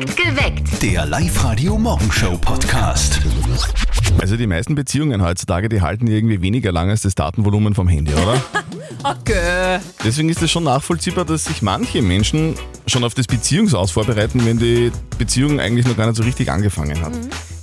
Geweckt. Der Live-Radio-Morgenshow-Podcast. Also die meisten Beziehungen heutzutage, die halten irgendwie weniger lang als das Datenvolumen vom Handy, oder? Okay. Deswegen ist es schon nachvollziehbar, dass sich manche Menschen schon auf das Beziehungsaus vorbereiten, wenn die Beziehung eigentlich noch gar nicht so richtig angefangen hat.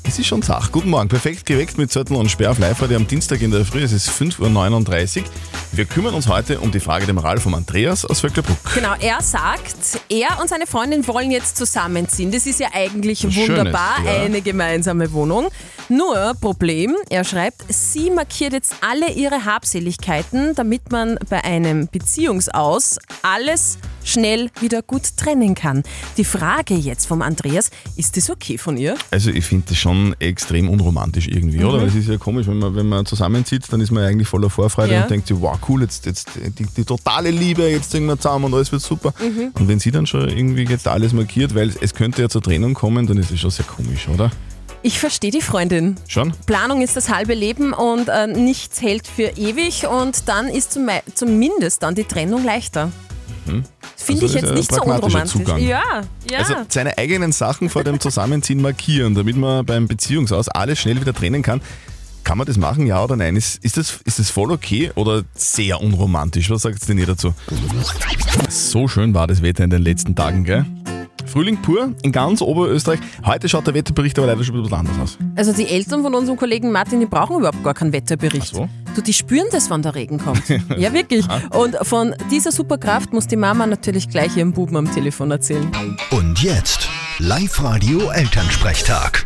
Es ist schon Sach. Guten Morgen, perfekt geweckt mit Zettel und Sperr auf live am Dienstag in der Früh. Es ist 5.39 Uhr. Wir kümmern uns heute um die Frage der Moral vom Andreas aus Vöcklerbruck. Genau, er sagt, er und seine Freundin wollen jetzt zusammenziehen. Das ist ja eigentlich Was wunderbar, Schönes, ja. eine gemeinsame Wohnung. Nur Problem, er schreibt, sie markiert jetzt alle ihre Habseligkeiten, damit man bei einem Beziehungsaus alles schnell wieder gut trennen kann. Die Frage jetzt vom Andreas, ist das okay von ihr? Also ich finde das schon extrem unromantisch irgendwie, oder? Weil es ist ja komisch, wenn man, wenn man zusammensitzt, dann ist man ja eigentlich voller Vorfreude Ja. und denkt sich, wow, cool, jetzt, jetzt die, die totale Liebe, jetzt sind wir zusammen und alles wird super. Und wenn sie dann schon irgendwie jetzt alles markiert, weil es könnte ja zur Trennung kommen, dann ist es schon sehr komisch, oder? Ich verstehe die Freundin. Schon? Planung ist das halbe Leben und äh, nichts hält für ewig und dann ist zum, zumindest dann die Trennung leichter. Finde Also ich jetzt nicht so unromantisch. Zugang. Ja, ja. Also seine eigenen Sachen vor dem Zusammenziehen markieren, damit man beim Beziehungsaus alles schnell wieder trennen kann. Kann man das machen, ja oder nein? Ist, ist, das, ist das voll okay oder sehr unromantisch? Was sagt denn ihr dazu? So schön war das Wetter in den letzten Tagen, gell? Frühling pur in ganz Oberösterreich. Heute schaut der Wetterbericht aber leider schon ein bisschen anders aus. also die Eltern von unserem Kollegen Martin, die brauchen überhaupt gar keinen Wetterbericht. Ach so? Du, die spüren das, wann der Regen kommt. ja, wirklich. Und von dieser Superkraft muss die Mama natürlich gleich ihrem Buben am Telefon erzählen. Und jetzt Live-Radio Elternsprechtag.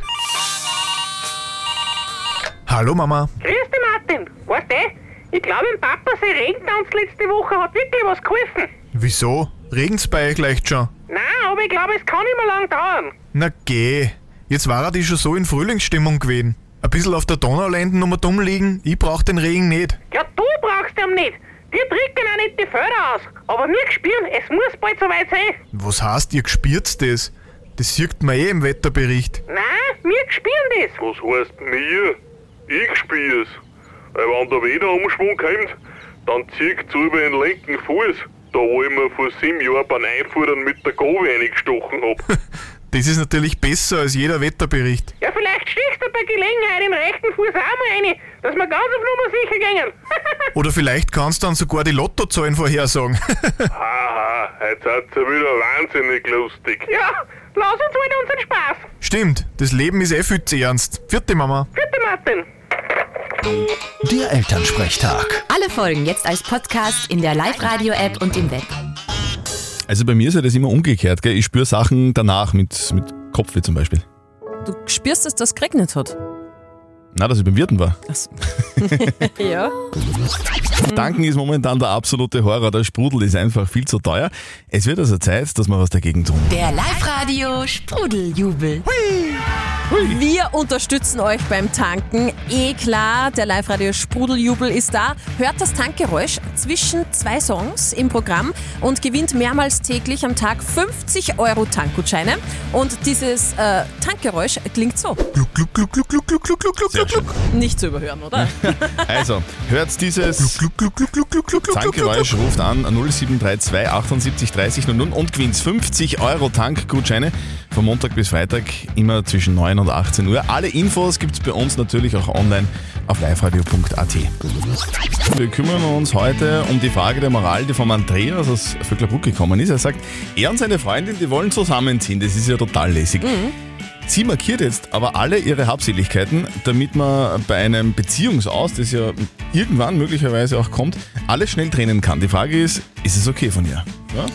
Hallo Mama. Grüß dich, Martin. Weißt du, ich glaube, im Papa sein Regentanz letzte Woche hat wirklich was geholfen. Wieso? Regen's bei euch leicht schon? Nein, aber ich glaube, es kann nicht mehr lang dauern. Na geh. Jetzt war er die schon so in Frühlingsstimmung gewesen. Ein bisschen auf der Donau landen und dumm liegen, ich brauch den Regen nicht. Ja, du brauchst ihn nicht. Wir drücken auch nicht die Felder aus. Aber wir spüren, es muss bald soweit sein. Was heißt, ihr gespürt das? Das sieht man eh im Wetterbericht. Nein, wir spüren das. Was heißt mir? Ich spür's. Weil wenn der Wetterumschwung kommt, dann zieht's über den linken Fuß. Da wo ich mir vor sieben Jahren beim Einfuhren mit der Gabel reingestochen hab. Das ist natürlich besser als jeder Wetterbericht. Ja, vielleicht stichst du bei Gelegenheit den rechten Fuß auch mal rein, dass wir ganz auf Nummer sicher gehen. Oder vielleicht kannst du dann sogar die Lottozahlen vorhersagen. Haha, heute seid ihr wieder wahnsinnig lustig. ja, lass uns halt unseren Spaß. Stimmt, das Leben ist eh viel zu ernst. Vierte Mama. Bitte, Martin. Der Elternsprechtag. Alle Folgen jetzt als Podcast in der Live-Radio-App und im Web. Also bei mir ist ja das immer umgekehrt, gell? Ich spüre Sachen danach mit, mit Kopfweh zum Beispiel. Du spürst, dass das geregnet hat. Na, dass ich beim Wirten war. Das ja. Tanken ist momentan der absolute Horror. Der Sprudel ist einfach viel zu teuer. Es wird also Zeit, dass wir was dagegen tun. Der Live-Radio Sprudeljubel. Wir unterstützen euch beim Tanken. Eh klar, der Live-Radio Sprudeljubel ist da. Hört das Tankgeräusch zwischen zwei Songs im Programm und gewinnt mehrmals täglich am Tag 50 Euro Tankgutscheine. Und dieses äh, Tankgeräusch klingt so. Gluck, gluck, gluck, gluck, gluck, gluck, gluck, gluck, Sehr schön. Nicht zu überhören, oder? Also, hört dieses Tankgeräusch, ruft an 0732 78 30 00 und gewinnt 50 Euro Tankgutscheine von Montag bis Freitag, immer zwischen 9 und 18 Uhr. Alle Infos gibt's bei uns natürlich auch online auf liveradio.at. Wir kümmern uns heute um die Frage der Moral, die vom Andreas aus Vöcklerbruck gekommen ist. Er sagt, er und seine Freundin, die wollen zusammenziehen. Das ist ja total lässig. Sie markiert jetzt aber alle ihre Habseligkeiten, damit man bei einem Beziehungsaus, das ja irgendwann möglicherweise auch kommt, alles schnell trennen kann. Die Frage ist, ist es okay von ihr? Ja?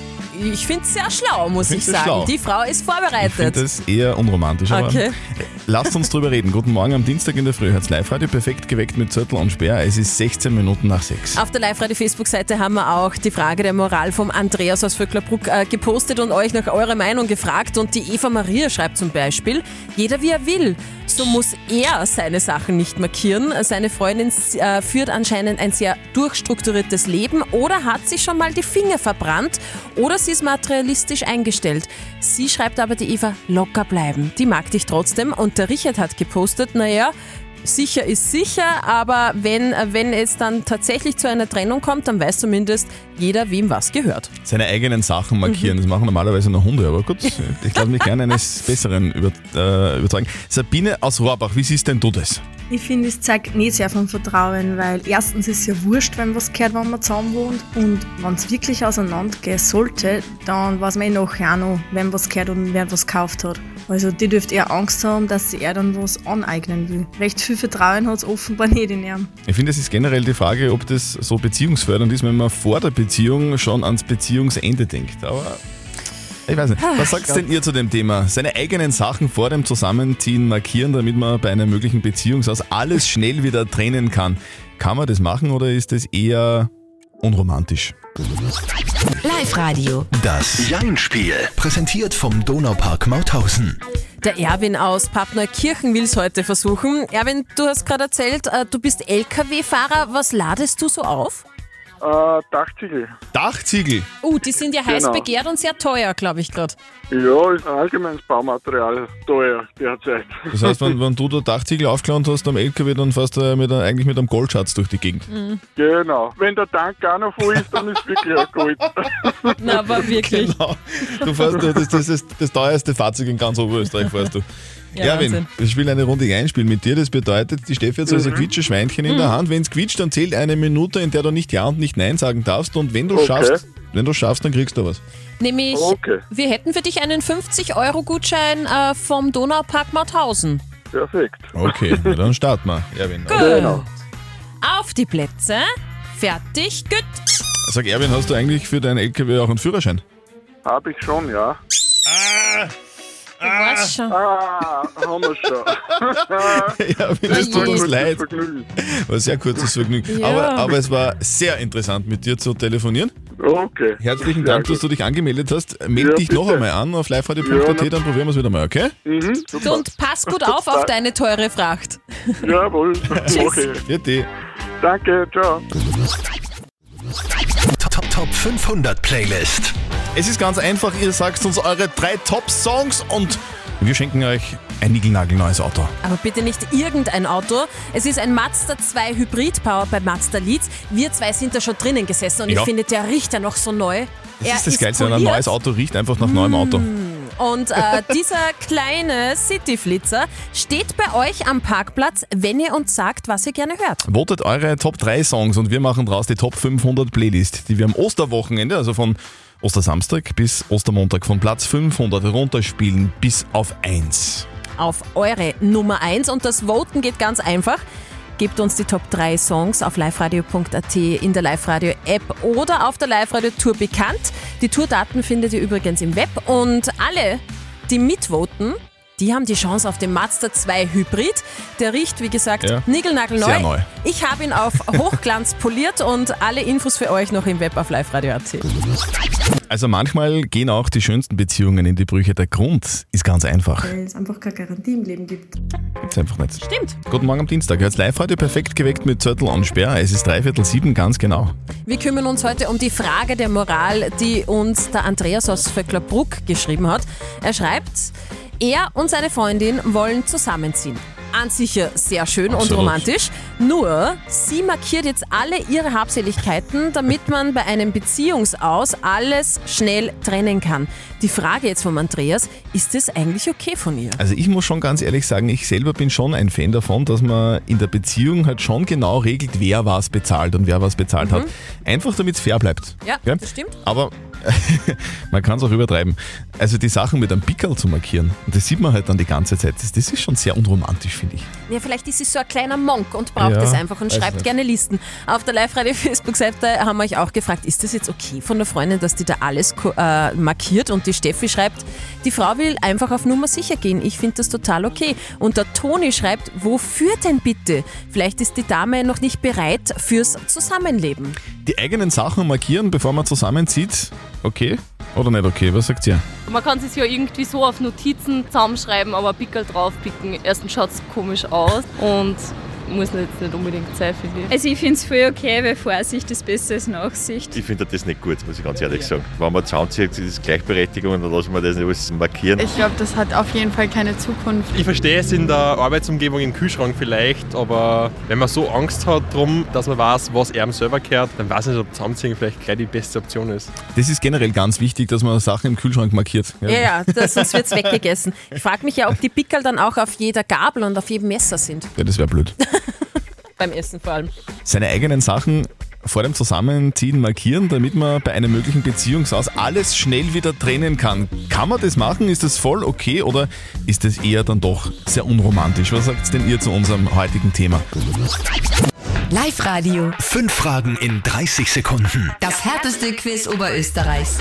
Ich finde es sehr schlau, muss ich Findest du sagen. schlau? Die Frau ist Ich finde vorbereitet. das eher unromantisch. Aber Okay. lasst uns drüber reden. Guten Morgen am Dienstag in der Früh. Hat's Live-Radio perfekt geweckt mit Zettel und Sperr. Es ist 16 Minuten nach 6. Auf der Live-Radio-Facebook-Seite haben wir auch die Frage der Moral vom Andreas aus Vöcklerbruck äh, gepostet und euch nach eurer Meinung gefragt. Und die Eva Maria schreibt zum Beispiel, jeder wie er will. So muss er seine Sachen nicht markieren. Seine Freundin äh, führt anscheinend ein sehr durchstrukturiertes Leben oder hat sich schon mal die Finger verbrannt oder sie ist materialistisch eingestellt. Sie schreibt aber die Eva, locker bleiben. Die mag dich trotzdem. Und der Richard hat gepostet, naja, sicher ist sicher, aber wenn, wenn es dann tatsächlich zu einer Trennung kommt, dann weiß zumindest jeder, wem was gehört. Seine eigenen Sachen markieren, das machen normalerweise nur Hunde, aber gut, ich lasse mich gerne eines Besseren über, äh, überzeugen. Sabine aus Rohrbach, wie siehst denn du das? Ich finde, es zeigt nicht sehr von Vertrauen, weil erstens ist es ja wurscht, wenn was gehört, wenn man zusammen wohnt. Und wenn es wirklich auseinandergehen sollte, dann weiß man eh nachher auch noch, wem was gehört und wer was gekauft hat. Also die dürfte eher Angst haben, dass sie er dann was aneignen will. Recht viel Vertrauen hat es offenbar nicht in ihm. Ich finde, es ist generell die Frage, ob das so beziehungsfördernd ist, wenn man vor der Beziehung schon ans Beziehungsende denkt. Aber ich weiß nicht. Was sagt denn ihr zu dem Thema? Seine eigenen Sachen vor dem Zusammenziehen markieren, damit man bei einer möglichen Beziehungsaus alles schnell wieder trennen kann. Kann man das machen oder ist das eher unromantisch? Live-Radio. Das Jein-Spiel. Präsentiert vom Donaupark Mauthausen. Der Erwin aus Pappneukirchen will es heute versuchen. Erwin, du hast gerade erzählt, äh, du bist LKW-Fahrer. Was ladest du so auf? Äh, Dachziegel. Dachziegel. Uh, die sind ja heiß Genau. begehrt und sehr teuer, glaube ich gerade. Ja, ist ein allgemeines Baumaterial teuer derzeit. Das heißt, wenn, wenn du da Dachziegel aufgeladen hast am LKW, dann fährst du mit, eigentlich mit einem Goldschatz durch die Gegend. Genau. Wenn der Tank auch noch voll ist, dann ist wirklich ein Gold. Na, aber wirklich. Genau. Du fährst, das, das ist das teuerste Fahrzeug in ganz Oberösterreich, fährst du. Ja, Erwin, Wahnsinn. ich will eine Runde einspielen mit dir. Das bedeutet, die Steffi hat so Mhm. ein Quietscheschweinchen in der Hand. Wenn es quietscht, dann zählt eine Minute, in der du nicht Ja und nicht Nein sagen darfst. Und wenn du Okay. schaffst, wenn du schaffst, dann kriegst du was. Nämlich, Okay. wir hätten für dich einen 50-Euro-Gutschein äh, vom Donaupark Mauthausen. Perfekt. Okay, na dann starten wir, Erwin. Genau. Auf die Plätze. Fertig, gut. Sag, Erwin, hast du eigentlich für deinen LKW auch einen Führerschein? Hab ich schon, ja. Du weißt schon. Ah, haben wir schon. Erwin, es tut uns leid. War sehr kurzes Vergnügen. Ja. Aber, aber es war sehr interessant, mit dir zu telefonieren. Okay. Herzlichen Sehr Dank, dass du dich angemeldet hast. Meld Ja, dich noch bitte. einmal an auf Ja, liveradio.at, na- dann probieren wir es wieder mal, okay? Mhm, super. und pass gut auf auf deine teure Fracht. Jawohl. Okay. Für die. Danke, ciao. Top, Top, Top 500 Playlist. Es ist ganz einfach, ihr sagt uns eure drei Top-Songs und wir schenken euch ein niegelnagelneues Auto. Aber bitte nicht irgendein Auto. Es ist ein Mazda 2 Hybrid Power bei Mazda Leeds. Wir zwei sind da schon drinnen gesessen und Ja. ich finde, der riecht ja noch so neu. Das er ist das Geilste, ein poliert. neues Auto riecht einfach nach neuem Auto. Und äh, dieser kleine City-Flitzer steht bei euch am Parkplatz, wenn ihr uns sagt, was ihr gerne hört. Votet eure Top 3 Songs und wir machen draus die Top 500 Playlist, die wir am Osterwochenende, also von Ostersamstag bis Ostermontag von Platz 500 runterspielen bis auf 1. Auf eure Nummer 1 und das Voten geht ganz einfach. Gebt uns die Top 3 Songs auf liveradio.at in der Live-Radio-App oder auf der Live-Radio-Tour bekannt. Die Tourdaten findet ihr übrigens im Web und alle, die mitvoten, die haben die Chance auf den Mazda 2 Hybrid. Der riecht, wie gesagt, Ja. niegelnagelneu. Sehr neu. Ich habe ihn auf Hochglanz poliert und alle Infos für euch noch im Web auf liveradio.at. Also manchmal gehen auch die schönsten Beziehungen in die Brüche. Der Grund ist ganz einfach. Weil es einfach keine Garantie im Leben gibt. Gibt's einfach nicht. Stimmt. Guten Morgen am Dienstag. Jetzt Live-Radio perfekt geweckt mit Zettel und Sperr. Es ist dreiviertel sieben, ganz genau. Wir kümmern uns heute um die Frage der Moral, die uns der Andreas aus Vöcklerbruck geschrieben hat. Er schreibt, er und seine Freundin wollen zusammenziehen. An sich sehr schön und Absolut. romantisch. Nur, sie markiert jetzt alle ihre Habseligkeiten, damit man bei einem Beziehungsaus alles schnell trennen kann. Die Frage jetzt vom Andreas, ist das eigentlich okay von ihr? Also ich muss schon ganz ehrlich sagen, ich selber bin schon ein Fan davon, dass man in der Beziehung halt schon genau regelt, wer was bezahlt und wer was bezahlt hat. Einfach damit es fair bleibt. Ja, Gell? das stimmt. Aber man kann es auch übertreiben. Also die Sachen mit einem Pickel zu markieren, und das sieht man halt dann die ganze Zeit, das, das ist schon sehr unromantisch, finde ich. Ja, vielleicht ist sie so ein kleiner Monk und braucht Ja, das einfach und schreibt nicht. gerne Listen. Auf der Live-Radio-Facebook-Seite haben wir euch auch gefragt, ist das jetzt okay von der Freundin, dass die da alles äh, markiert? Und die Steffi schreibt, die Frau will einfach auf Nummer sicher gehen. Ich finde das total okay. Und der Toni schreibt, wofür denn bitte? Vielleicht ist die Dame noch nicht bereit fürs Zusammenleben. Die eigenen Sachen markieren, bevor man zusammenzieht, okay oder nicht okay? Was sagt ihr? Man kann es ja irgendwie so auf Notizen zusammenschreiben, aber Pickel draufpicken, erstens schaut es komisch aus und muss jetzt nicht unbedingt sein, finde ich. Also ich finde es voll okay, weil Vorsicht ist besser als Nachsicht. Ich finde das nicht gut, muss ich ganz ehrlich sagen. Wenn man zusammenzieht, das ist Gleichberechtigung, dann lassen wir das nicht alles markieren. Ich glaube, das hat auf jeden Fall keine Zukunft. Ich verstehe es in der Arbeitsumgebung im Kühlschrank vielleicht, aber wenn man so Angst hat drum, dass man weiß, was einem selber gehört, dann weiß ich nicht, ob Zusammenziehen vielleicht gleich die beste Option ist. Das ist generell ganz wichtig, dass man Sachen im Kühlschrank markiert. Ja, ja, das, sonst wird es weggegessen. Ich frage mich ja, ob die Pickel dann auch auf jeder Gabel und auf jedem Messer sind. Ja, das wäre blöd. Beim Essen vor allem. Seine eigenen Sachen vor dem Zusammenziehen markieren, damit man bei einem möglichen Beziehungsaus alles schnell wieder trennen kann. Kann man das machen? Ist das voll okay oder ist das eher dann doch sehr unromantisch? Was sagt denn ihr zu unserem heutigen Thema? Live-Radio. Fünf Fragen in 30 Sekunden. Das härteste Quiz Oberösterreichs.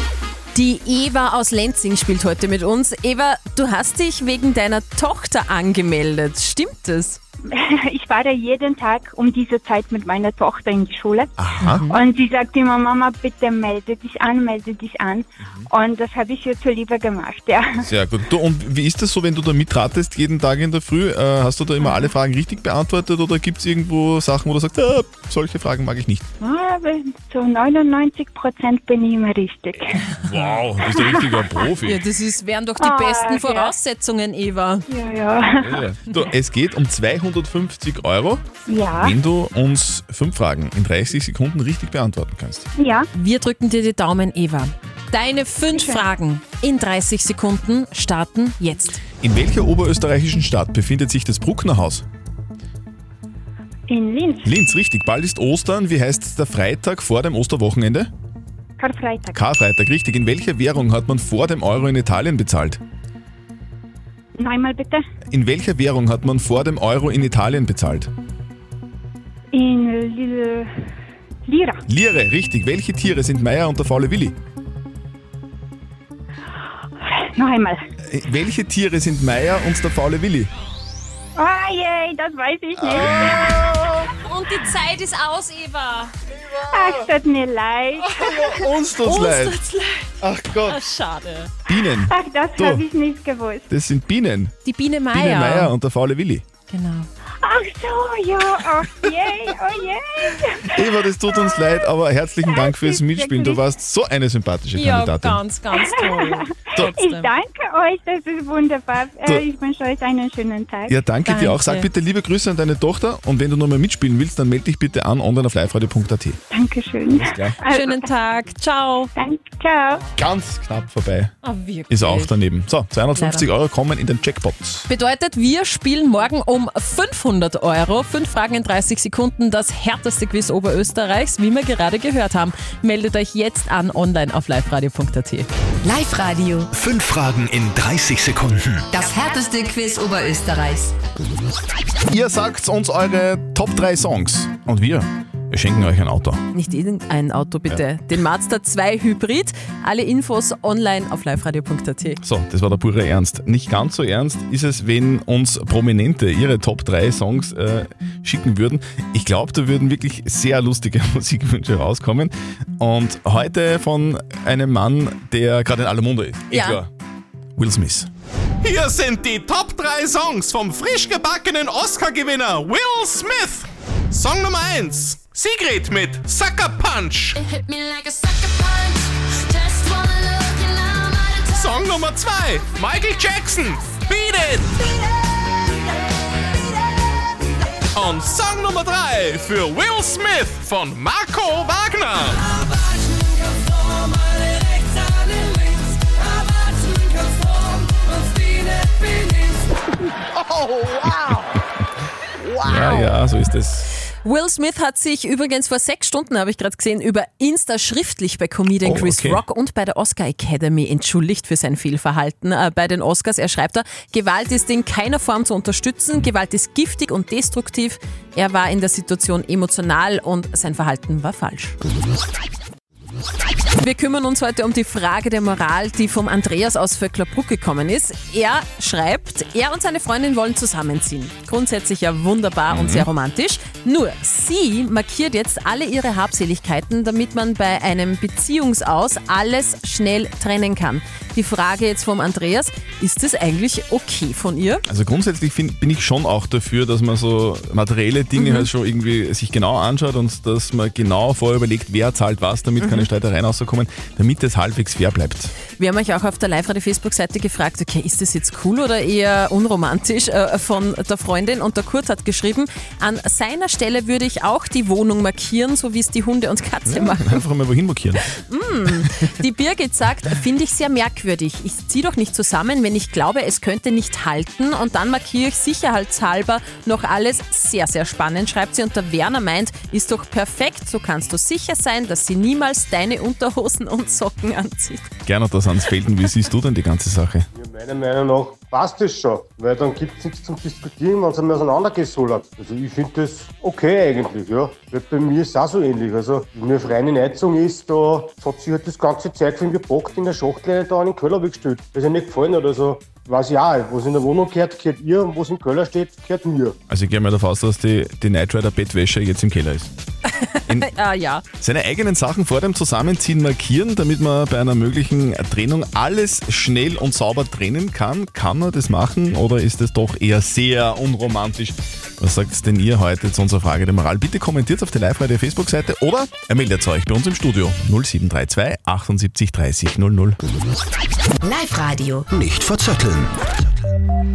Die Eva aus Lenzing spielt heute mit uns. Eva, du hast dich wegen deiner Tochter angemeldet. Stimmt das? Ich fahre jeden Tag um diese Zeit mit meiner Tochter in die Schule. Aha. Und sie sagt immer, Mama, bitte melde dich an, melde dich an. Und das habe ich ihr zuliebe gemacht, ja. Sehr gut. Du, und wie ist das so, wenn du da mitratest jeden Tag in der Früh? Äh, hast du da immer alle Fragen richtig beantwortet oder gibt es irgendwo Sachen, wo du sagst, ah, solche Fragen mag ich nicht? Ja, aber Zu 99 Prozent bin ich immer richtig. Wow, du bist ein richtiger Profi. Ja, das ist, wären doch die Ah, besten ja. Voraussetzungen, Eva. Ja, ja. Ja. Du, es geht um 250 Euro, Ja. wenn du uns fünf Fragen in 30 Sekunden richtig beantworten kannst. Ja. Wir drücken dir die Daumen, Eva. Deine fünf Fragen in 30 Sekunden starten jetzt. In welcher oberösterreichischen Stadt befindet sich das Brucknerhaus? In Linz, Linz, richtig. Bald ist Ostern. Wie heißt der Freitag vor dem Osterwochenende? Karfreitag. Karfreitag, richtig. In welcher Währung hat man vor dem Euro in Italien bezahlt? Noch einmal bitte. In welcher Währung hat man vor dem Euro in Italien bezahlt? In Lil Lira. Lire, richtig. Welche Tiere sind Meier und der faule Willi? Noch einmal. Äh, Welche Tiere sind Meier und der faule Willi? Ah, je, das weiß ich nicht. Und die Zeit ist aus, Eva. Ach, tut mir leid. Uns tut's Uns leid. tut's leid. Ach Gott. Ah, schade. Bienen. Ach, das Du. habe ich nicht gewusst. Das sind Bienen. Die Biene Meier. Biene Meier und der faule Willi. Genau. Ach so, ja. Ach, je, oh je. Eva, das tut uns leid, aber herzlichen Dank fürs Mitspielen. Du warst so eine sympathische Ja, Kandidatin. ganz, ganz toll. Ich danke euch, das ist wunderbar. Du- Äh, Ich wünsche euch einen schönen Tag. Ja, danke, dir auch. Sag bitte liebe Grüße an deine Tochter und wenn du nochmal mitspielen willst, dann melde dich bitte an online auf liveradio.at. Dankeschön. Klar. Schönen Tag. Ciao. Danke, ciao. Ganz knapp vorbei. Ah, wirklich. Ist auch daneben. So, 250 Leider. Euro kommen in den Jackpot. Bedeutet, wir spielen morgen um 500 Euro. Fünf Fragen in 30 Sekunden. Das härteste Quiz Oberösterreichs, wie wir gerade gehört haben. Meldet euch jetzt an online auf liveradio.at. Live-Radio. Fünf Fragen in 30 Sekunden. Das härteste Quiz Oberösterreichs. Ihr sagt uns eure Top 3 Songs und wir, wir schenken euch ein Auto. Nicht irgendein Auto, bitte. Den Mazda 2 Hybrid. Alle Infos online auf liveradio.at. So, das war der pure Ernst. Nicht ganz so ernst ist es, wenn uns Prominente ihre Top 3 Songs äh, schicken würden. Ich glaube, da würden wirklich sehr lustige Musikwünsche rauskommen. Und heute von einem Mann, der gerade in aller Munde ist. Ja. klar. Will Smith. Hier sind die Top 3 Songs vom frisch gebackenen Oscar-Gewinner Will Smith. Song Nummer 1. Sigrid mit Sucker Punch. Song Nummer 2. Michael Jackson. Beat It. Und Song Nummer 3 für Will Smith von Marco Wagner. Oh, wow. Ja, ja, so ist es. Will Smith hat sich übrigens vor sechs Stunden, habe ich gerade gesehen, über Insta schriftlich bei Comedian Oh, Chris okay. Rock und bei der Oscar Academy entschuldigt für sein Fehlverhalten äh, bei den Oscars. Er schreibt da, Gewalt ist in keiner Form zu unterstützen, Gewalt ist giftig und destruktiv. Er war in der Situation emotional und sein Verhalten war falsch. Wir kümmern uns heute um die Frage der Moral, die vom Andreas aus Vöcklerbruck gekommen ist. Er schreibt, er und seine Freundin wollen zusammenziehen. Grundsätzlich ja wunderbar und sehr romantisch. Nur sie markiert jetzt alle ihre Habseligkeiten, damit man bei einem Beziehungsaus alles schnell trennen kann. Die Frage jetzt vom Andreas, ist das eigentlich okay von ihr? Also grundsätzlich find, bin ich schon auch dafür, dass man so materielle Dinge Mhm. halt schon irgendwie sich genau anschaut und dass man genau vorher überlegt, wer zahlt was, damit keine Mhm. Streitereien rauskommen, damit es halbwegs fair bleibt. Wir haben euch auch auf der Live-Radio-Facebook-Seite gefragt, okay, ist das jetzt cool oder eher unromantisch äh, von der Freundin? Und der Kurt hat geschrieben, an seiner Stelle würde ich auch die Wohnung markieren, so wie es die Hunde und Katze machen. Einfach mal wohin markieren. Mm. Die Birgit sagt, finde ich sehr merkwürdig. Ich ziehe doch nicht zusammen, wenn ich glaube, es könnte nicht halten. Und dann markiere ich sicherheitshalber noch alles. Sehr, sehr spannend, schreibt sie. Und der Werner meint, ist doch perfekt. So kannst du sicher sein, dass sie niemals deine Unterhosen und Socken anzieht. Gerne das ans Felden. Wie siehst du denn die ganze Sache? Meiner Meinung nach passt das schon, weil dann gibt es nichts zum Diskutieren, wenn es einmal auseinandergesollert. Also ich finde das okay eigentlich, ja. Weil bei mir ist es auch so ähnlich. Also wenn mir freie Neizung ist, da hat sich halt das ganze Zeug von gepackt in der Schachtel da in den Keller weggestellt. Das ist ja nicht gefallen oder so. Weiß ich auch, was in der Wohnung gehört, gehört ihr und was im Keller steht, gehört mir. Also ich gehe mal davon aus, dass die, die Knight Rider Bettwäsche jetzt im Keller ist. ah, ja. Seine eigenen Sachen vor dem Zusammenziehen markieren, damit man bei einer möglichen Trennung alles schnell und sauber trennen kann. Kann er das machen oder ist es doch eher sehr unromantisch? Was sagt denn ihr heute zu unserer Frage der Moral? Bitte kommentiert auf der Live-Radio Facebook-Seite oder er meldet euch bei uns im Studio 0732 78 30 00. Live-Radio. Nicht verzetteln.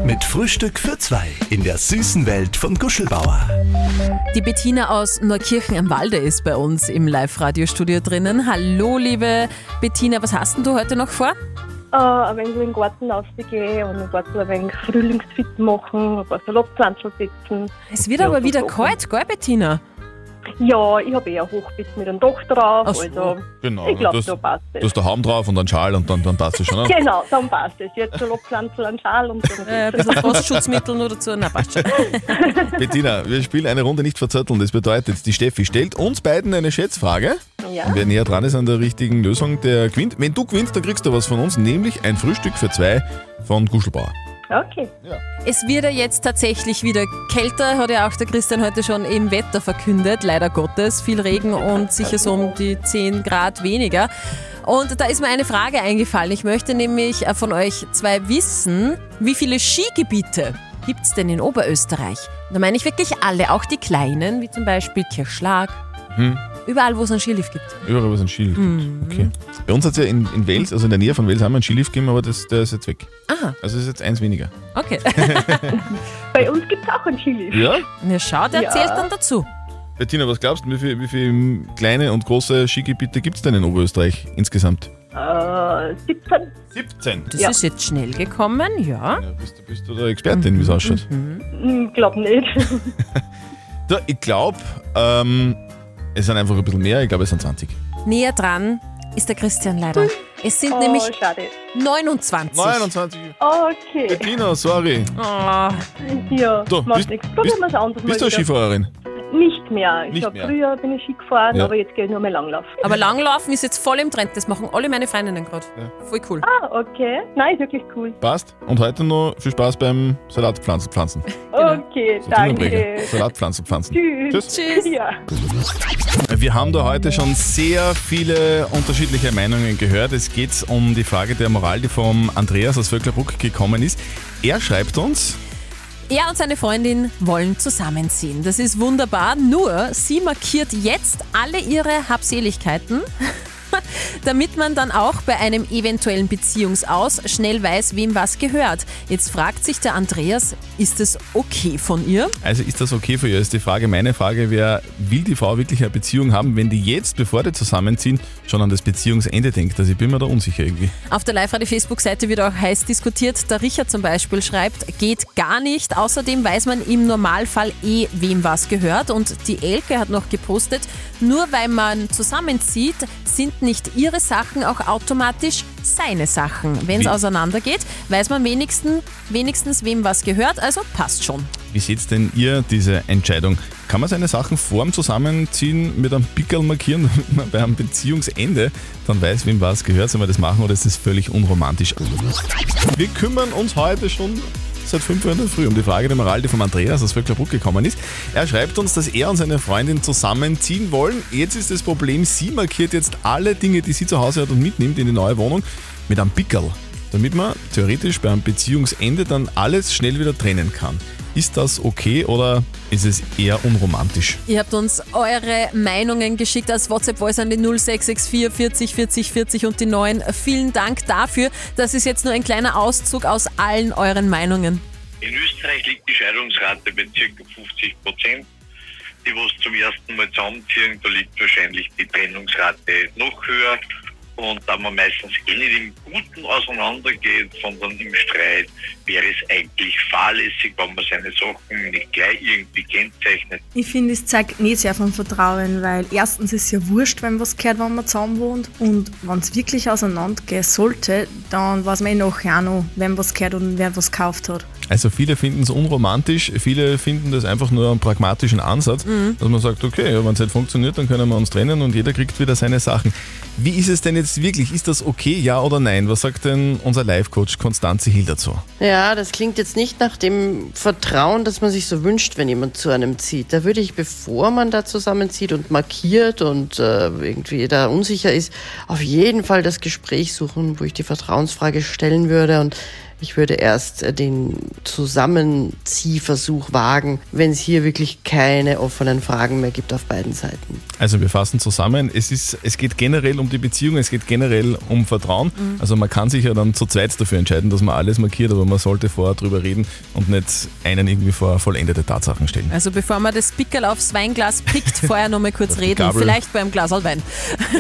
Mit Frühstück für zwei in der süßen Welt von Guschelbauer. Die Bettina aus Neukirchen am Walde ist bei uns im Live-Radio-Studio drinnen. Hallo, liebe Bettina, was hast denn du heute noch vor? Äh, ein wenig in den Garten rausgehen und im Garten ein wenig Frühlingsfit machen, ein paar Salatpflanzen setzen. Es wird Ja, aber wieder kalt, gell, Bettina? Ja, ich habe eher Hochbett mit einem Dach drauf, Ach so. also Genau, ich glaube, das- da passt Du es. hast daheim drauf und einen Schal und dann, dann passt es schon. oder? Genau, dann passt es. Jetzt Salatpflanzen, ein Schal und dann Äh, ein bisschen Frostschutzmittel nur dazu, na passt schon. Bettina, wir spielen eine Runde nicht verzötteln. Das bedeutet, die Steffi stellt uns beiden eine Schätzfrage. Ja. Und wer näher dran ist an der richtigen Lösung, der gewinnt. Wenn du gewinnst, dann kriegst du was von uns, nämlich ein Frühstück für zwei von Guschelbauer. Okay. Es wird ja jetzt tatsächlich wieder kälter, hat ja auch der Christian heute schon im Wetter verkündet, leider Gottes. Viel Regen und sicher so um die 10 Grad weniger. Und da ist mir eine Frage eingefallen. Ich möchte nämlich äh, von euch zwei wissen, wie viele Skigebiete gibt es denn in Oberösterreich? Da meine ich wirklich alle, auch die kleinen, wie zum Beispiel Kirschlag, Hm. Überall, wo es einen Skilift gibt. Überall, wo es einen Skilift Mhm. gibt. Okay. Bei uns hat es ja in, in Wales, also in der Nähe von Wales, haben wir einen Skilift gegeben, aber das, der ist jetzt weg. Aha. Also es ist jetzt eins weniger. Okay. Bei uns gibt es auch einen Skilift. Ja? Na schau, der Ja. zählt dann dazu. Bettina, was glaubst du, wie viele wie viel kleine und große Skigebiete gibt es denn in Oberösterreich insgesamt? Äh, 17. 17. Das Ja. ist jetzt schnell gekommen, ja. Bist du, bist du der Expertin, wie es ausschaut? Hm, glaub nicht. Du, ich glaube, ähm, es sind einfach ein bisschen mehr. Ich glaube, es sind 20. Näher dran ist der Christian leider. Es sind Oh, nämlich schade. 29. 29. Okay. Bettina, sorry. Oh. Ja, Du, macht bist- nichts. Probieren wir es anders Bist du eine. Skifahrerin? Nicht mehr. Ich Nicht hab mehr. früher bin ich Ski gefahren, Ja. aber jetzt gehe ich nur mehr Langlauf. Aber Langlaufen ist jetzt voll im Trend. Das machen alle meine Freundinnen gerade. Voll cool. Ah, okay. Nein, ist wirklich cool. Passt. Und heute noch viel Spaß beim Salatpflanzen pflanzen. Okay, So danke. Zungenbrecher. Salatpflanzen pflanzen. Tschüss. Tschüss. Ja. Wir haben da heute schon sehr viele unterschiedliche Meinungen gehört. Es geht um die Frage der Moral, die vom Andreas aus Vöcklerbruck gekommen ist. Er schreibt uns, Er und seine Freundin wollen zusammenziehen. Das ist wunderbar. Nur, sie markiert jetzt alle ihre Habseligkeiten, damit man dann auch bei einem eventuellen Beziehungsaus schnell weiß, wem was gehört. Jetzt fragt sich der Andreas, ist es okay von ihr? also ist das okay für ihr, ist die Frage. Meine Frage wäre, will die Frau wirklich eine Beziehung haben, wenn die jetzt, bevor die zusammenziehen, schon an das Beziehungsende denkt? Also ich bin mir da unsicher irgendwie. Auf der Live-Radio-Facebook-Seite wird auch heiß diskutiert. Der Richard zum Beispiel schreibt, geht gar nicht. Außerdem weiß man im Normalfall eh, wem was gehört. Und die Elke hat noch gepostet, nur weil man zusammenzieht, sind nicht ihre Sachen auch automatisch seine Sachen. Wenn es Wie? auseinandergeht, weiß man wenigstens, wenigstens, wem was gehört. Also passt schon. Wie seht denn ihr diese Entscheidung? Kann man seine Sachen vor dem Zusammenziehen mit einem Pickel markieren, damit man bei einem Beziehungsende dann weiß, wem was gehört? Soll man das machen oder ist das völlig unromantisch? Wir kümmern uns heute schon seit 5 Uhr in der Früh um die Frage der Moral, die vom Andreas aus Vöcklerbruck gekommen ist. Er schreibt uns, dass er und seine Freundin zusammenziehen wollen. Jetzt ist das Problem, sie markiert jetzt alle Dinge, die sie zu Hause hat und mitnimmt in die neue Wohnung mit einem Pickel. damit man theoretisch beim Beziehungsende dann alles schnell wieder trennen kann. Ist das okay oder ist es eher unromantisch? Ihr habt uns eure Meinungen geschickt als WhatsApp-Voice an die 0664 40 40 40 und die 9. Vielen Dank dafür. Das ist jetzt nur ein kleiner Auszug aus allen euren Meinungen. In Österreich liegt die Scheidungsrate bei ca. 50 Prozent. Die, wo es zum ersten Mal zusammenziehen, da liegt wahrscheinlich die Trennungsrate noch höher. Und da man meistens eh nicht im Guten auseinandergeht, sondern im Streit, wäre es eigentlich fahrlässig, wenn man seine Sachen nicht gleich irgendwie kennzeichnet. Ich finde, es zeigt nicht sehr von Vertrauen, weil erstens ist es ja wurscht, wenn was gehört, wenn man zusammen wohnt. Und wenn es wirklich auseinandergehen sollte, dann weiß man eh nachher auch noch, wem was gehört und wer was gekauft hat. Also viele finden es unromantisch, viele finden das einfach nur einen pragmatischen Ansatz, dass man sagt, okay, ja, wenn es nicht funktioniert, dann können wir uns trennen und jeder kriegt wieder seine Sachen. Wie ist es denn jetzt wirklich? Ist das okay, ja oder nein? Was sagt denn unser Live-Coach Konstanze Hill dazu? Ja, das klingt jetzt nicht nach dem Vertrauen, das man sich so wünscht, wenn jemand zu einem zieht. Da würde ich, bevor man da zusammenzieht und markiert und äh, irgendwie da unsicher ist, auf jeden Fall das Gespräch suchen, wo ich die Vertrauensfrage stellen würde und ich würde erst äh, den Zusammenziehversuch wagen, wenn es hier wirklich keine offenen Fragen mehr gibt auf beiden Seiten. Also wir fassen zusammen, es, ist, es geht generell um die Beziehung, es geht generell um Vertrauen. Also man kann sich ja dann zu zweit dafür entscheiden, dass man alles markiert, aber man sollte vorher drüber reden und nicht einen irgendwie vor vollendete Tatsachen stellen. Also bevor man das Pickel aufs Weinglas pickt, vorher noch mal kurz reden. Vielleicht beim Glas Wein.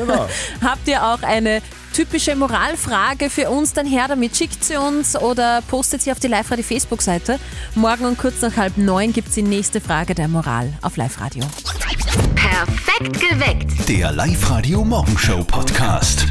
Habt ihr auch eine typische Moralfrage für uns, dann her damit. Schickt sie uns oder postet sie auf die Live-Radio Facebook-Seite. Morgen um kurz nach halb neun gibt es die nächste Frage der Moral auf Live-Radio. Perfekt geweckt. Der Live-Radio Morgenshow Podcast.